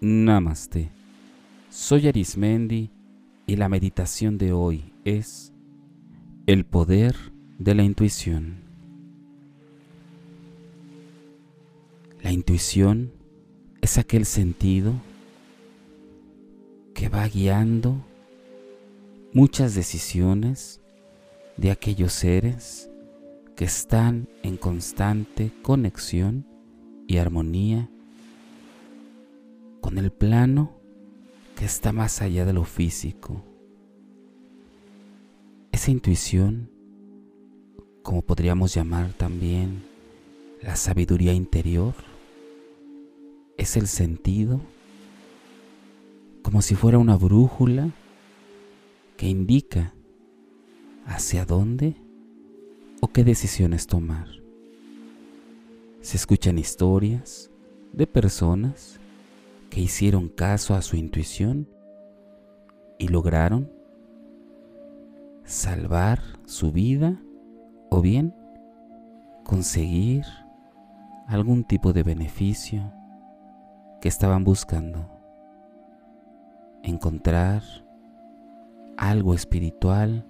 Namaste. Soy Arismendi y la meditación de hoy es el poder de la intuición. La intuición es aquel sentido que va guiando muchas decisiones de aquellos seres que están en constante conexión y armonía con el plano que está más allá de lo físico. Esa intuición, como podríamos llamar también la sabiduría interior, es el sentido como si fuera una brújula que indica hacia dónde o qué decisiones tomar. Se escuchan historias de personas que hicieron caso a su intuición y lograron salvar su vida o bien conseguir algún tipo de beneficio que estaban buscando. Encontrar algo espiritual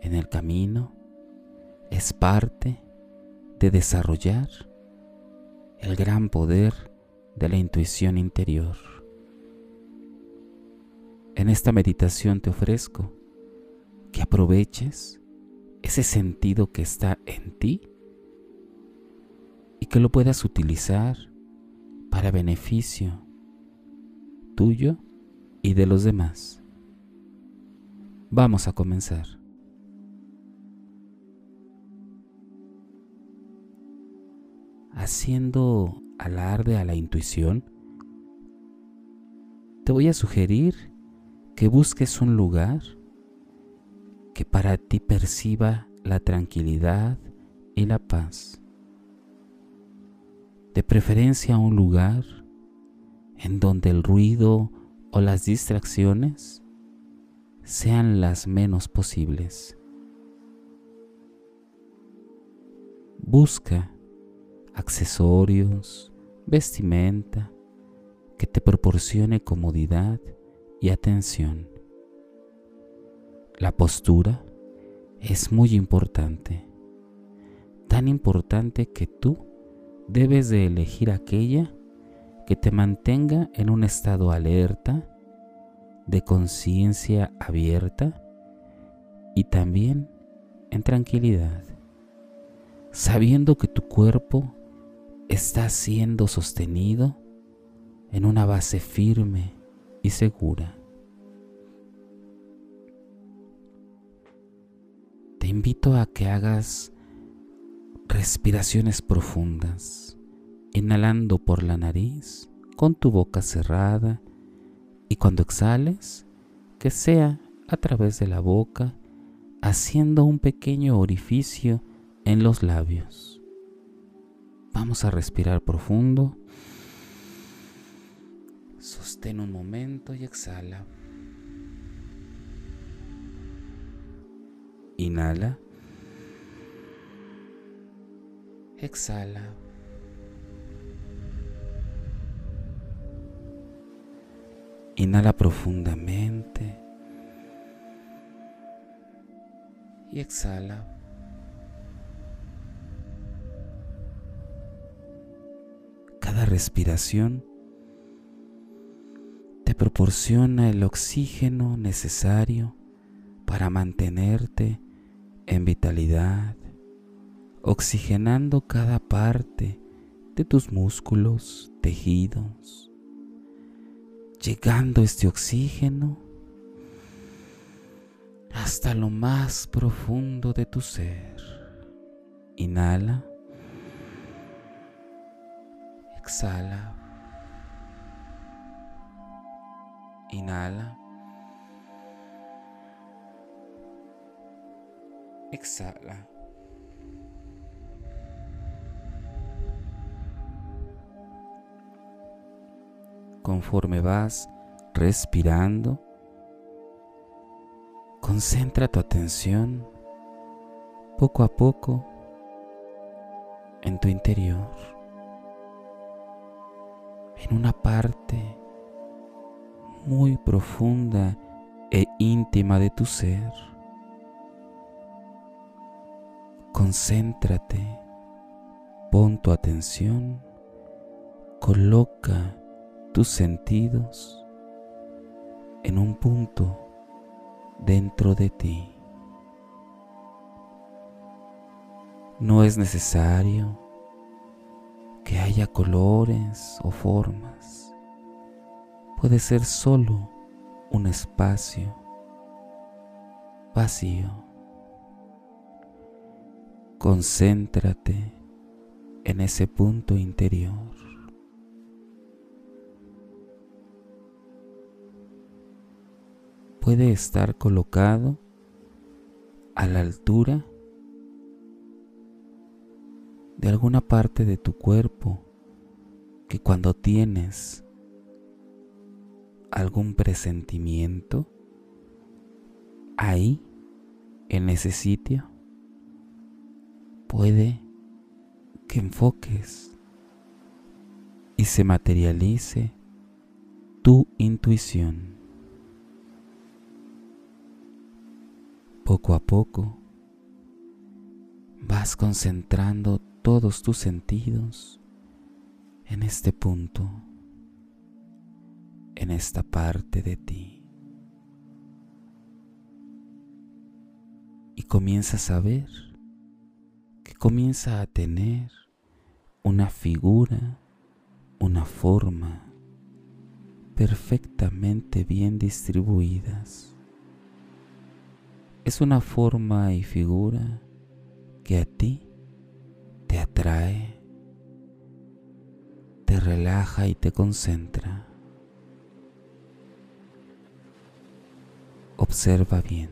en el camino es parte de desarrollar el gran poder de la intuición interior. En esta meditación te ofrezco que aproveches ese sentido que está en ti y que lo puedas utilizar para beneficio tuyo y de los demás. Vamos a comenzar. Haciendo alarde a la intuición, te voy a sugerir que busques un lugar que para ti perciba la tranquilidad y la paz. De preferencia un lugar en donde el ruido o las distracciones sean las menos posibles. Busca accesorios, vestimenta que te proporcione comodidad y atención. La postura es muy importante, tan importante que tú debes de elegir aquella que te mantenga en un estado alerta, de conciencia abierta y también en tranquilidad, sabiendo que tu cuerpo está siendo sostenido en una base firme y segura. Te invito a que hagas respiraciones profundas, inhalando por la nariz con tu boca cerrada y cuando exhales, que sea a través de la boca, haciendo un pequeño orificio en los labios. Vamos a respirar profundo. Sostén un momento y exhala. Inhala. Exhala. Inhala profundamente. Y exhala. Respiración te proporciona el oxígeno necesario para mantenerte en vitalidad, oxigenando cada parte de tus músculos, tejidos, llegando este oxígeno hasta lo más profundo de tu ser. Inhala. Exhala. Inhala. Exhala. Conforme vas respirando, concentra tu atención poco a poco en tu interior en una parte muy profunda e íntima de tu ser. Concéntrate, pon tu atención, coloca tus sentidos en un punto dentro de ti. No es necesario que haya colores o formas. Puede ser solo un espacio vacío. Concéntrate en ese punto interior. Puede estar colocado a la altura de alguna parte de tu cuerpo que cuando tienes algún presentimiento ahí, en ese sitio, puede que enfoques y se materialice tu intuición. Poco a poco vas concentrando todos tus sentidos en este punto, en esta parte de ti. Y comienzas a ver que comienza a tener una figura, una forma perfectamente bien distribuidas. Es una forma y figura que a ti te atrae, te relaja y te concentra. Observa bien.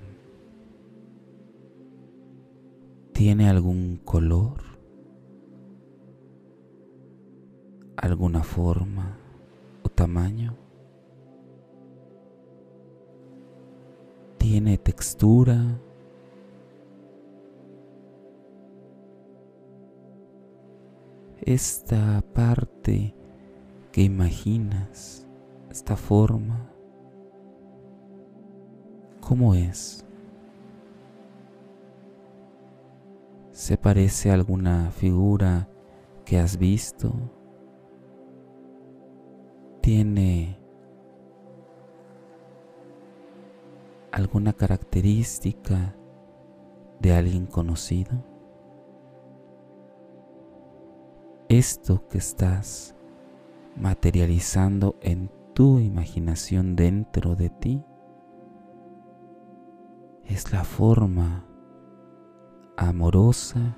¿Tiene algún color? ¿Alguna forma o tamaño? ¿Tiene textura? Esta parte que imaginas, esta forma, ¿cómo es? ¿Se parece a alguna figura que has visto? ¿Tiene alguna característica de alguien conocido? Esto que estás materializando en tu imaginación dentro de ti es la forma amorosa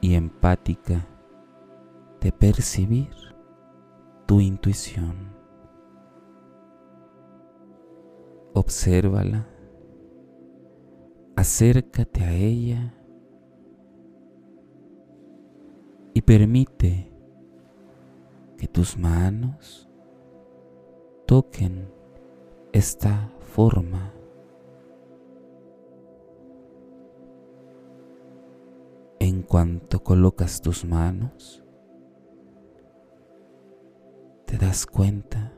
y empática de percibir tu intuición. Obsérvala, acércate a ella y permite que tus manos toquen esta forma. En cuanto colocas tus manos, te das cuenta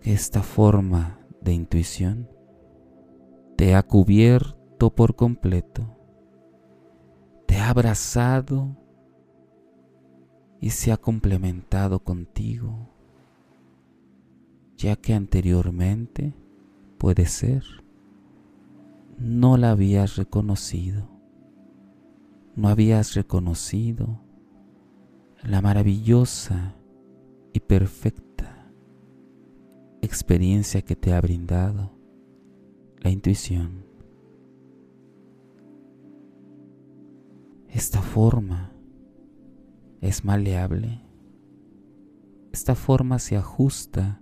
que esta forma de intuición te ha cubierto por completo, te ha abrazado y se ha complementado contigo, ya que anteriormente, puede ser, no la habías reconocido, no habías reconocido la maravillosa y perfecta experiencia que te ha brindado la intuición. Esta forma es maleable. Esta forma se ajusta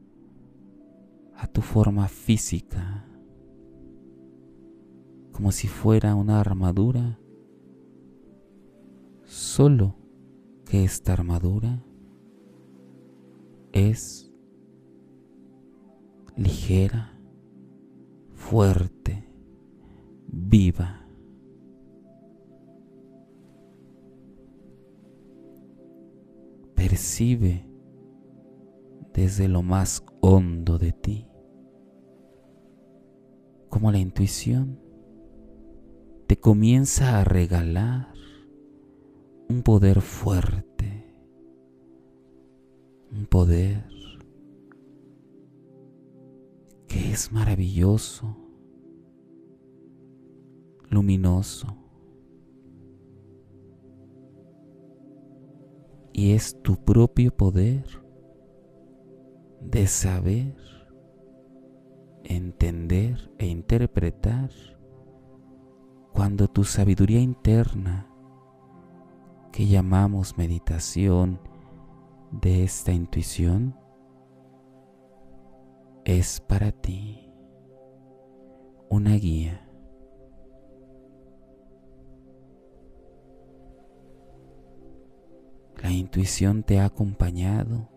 a tu forma física, como si fuera una armadura, solo que esta armadura es ligera, fuerte, viva. Percibe desde lo más hondo de ti, como la intuición te comienza a regalar un poder fuerte, un poder que es maravilloso, luminoso, y es tu propio poder de saber, entender e interpretar cuando tu sabiduría interna, que llamamos meditación de esta intuición, es para ti una guía. La intuición te ha acompañado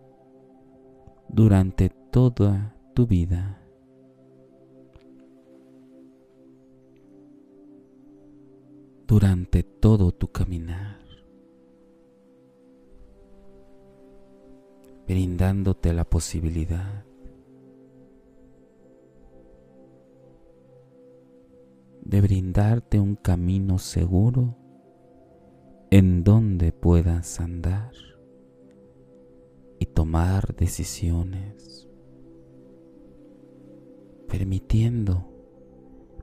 durante toda tu vida. Durante todo tu caminar. Brindándote la posibilidad de brindarte un camino seguro en donde puedas andar y tomar decisiones, permitiendo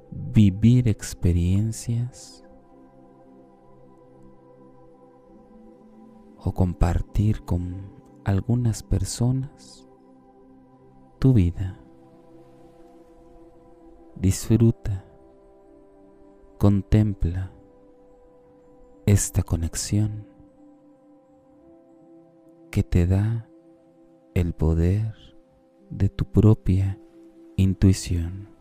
vivir experiencias o compartir con algunas personas tu vida. Disfruta, contempla esta conexión que te da el poder de tu propia intuición.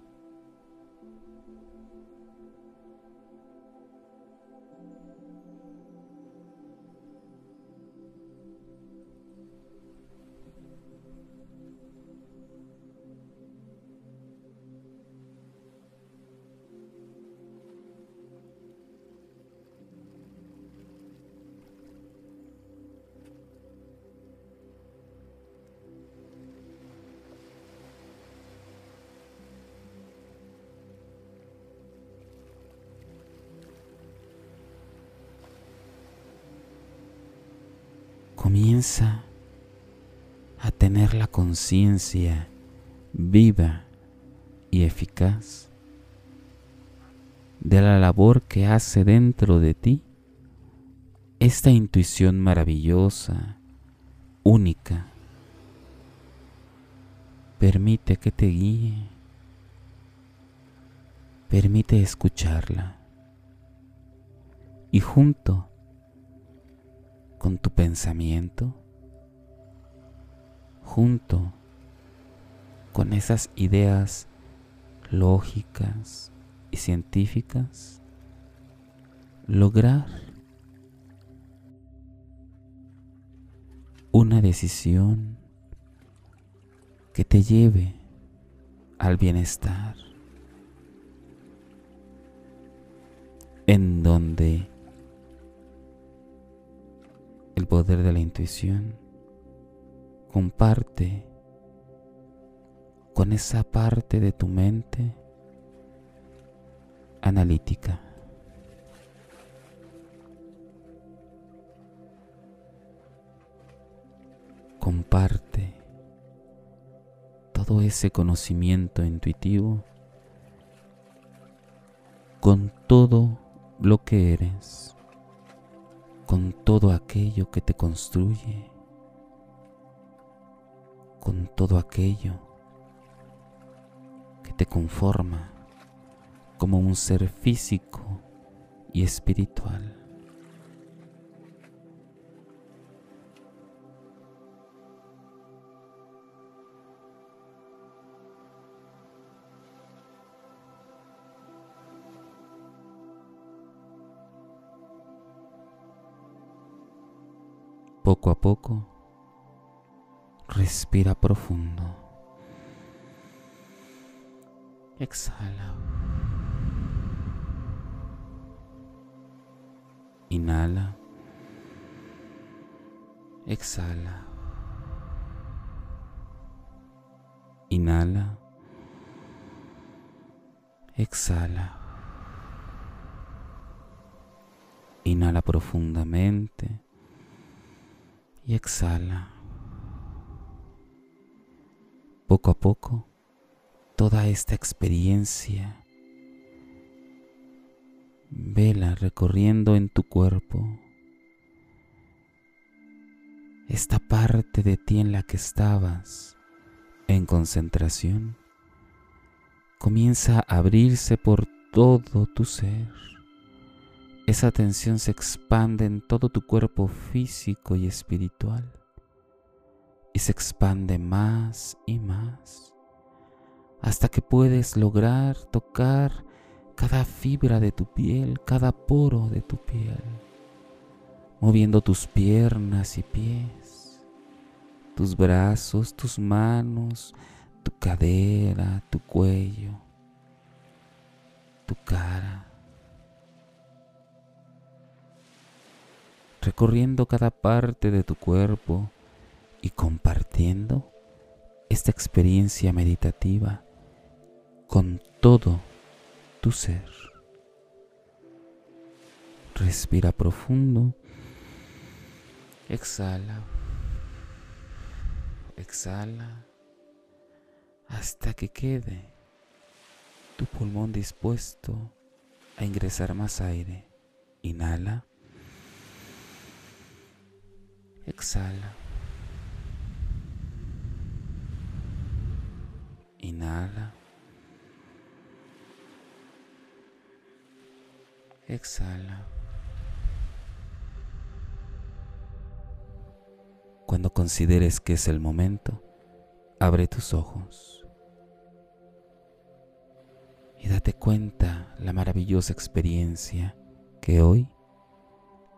Comienza a tener la conciencia viva y eficaz de la labor que hace dentro de ti esta intuición maravillosa, única. Permite que te guíe, permite escucharla y junto con tu pensamiento junto con esas ideas lógicas y científicas, lograr una decisión que te lleve al bienestar, en donde poder de la intuición. Comparte con esa parte de tu mente analítica. Comparte todo ese conocimiento intuitivo con todo lo que eres con todo aquello que te construye, con todo aquello que te conforma como un ser físico y espiritual. Poco a poco, respira profundo. Exhala. Inhala. Exhala. Inhala. Exhala. Inhala profundamente y exhala. Poco a poco, toda esta experiencia, vela recorriendo en tu cuerpo esta parte de ti en la que estabas en concentración comienza a abrirse por todo tu ser. Esa tensión se expande en todo tu cuerpo físico y espiritual y se expande más y más hasta que puedes lograr tocar cada fibra de tu piel, cada poro de tu piel, moviendo tus piernas y pies, tus brazos, tus manos, tu cadera, tu cuello, tu cara. Recorriendo cada parte de tu cuerpo y compartiendo esta experiencia meditativa con todo tu ser. Respira profundo. Exhala. Exhala hasta que quede tu pulmón dispuesto a ingresar más aire. Inhala. Exhala. Inhala. Exhala. Cuando consideres que es el momento, abre tus ojos y date cuenta la maravillosa experiencia que hoy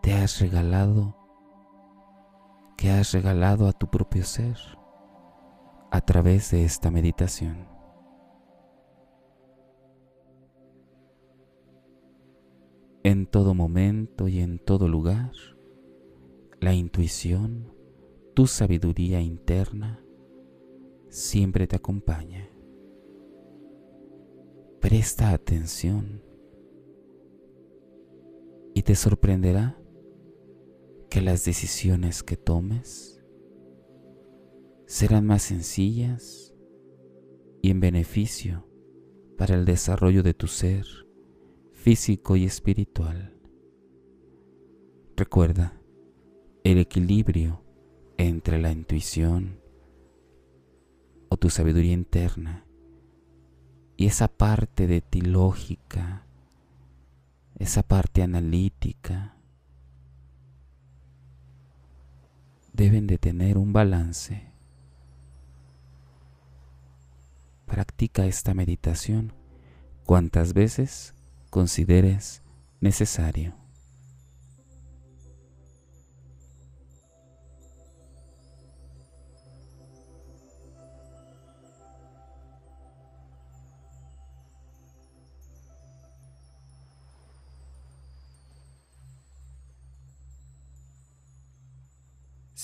te has regalado, que has regalado a tu propio ser a través de esta meditación. En todo momento y en todo lugar, la intuición, tu sabiduría interna, siempre te acompaña. Presta atención y te sorprenderá que las decisiones que tomes serán más sencillas y en beneficio para el desarrollo de tu ser físico y espiritual. Recuerda el equilibrio entre la intuición o tu sabiduría interna y esa parte de ti lógica, esa parte analítica, deben de tener un balance. Practica esta meditación cuantas veces consideres necesario.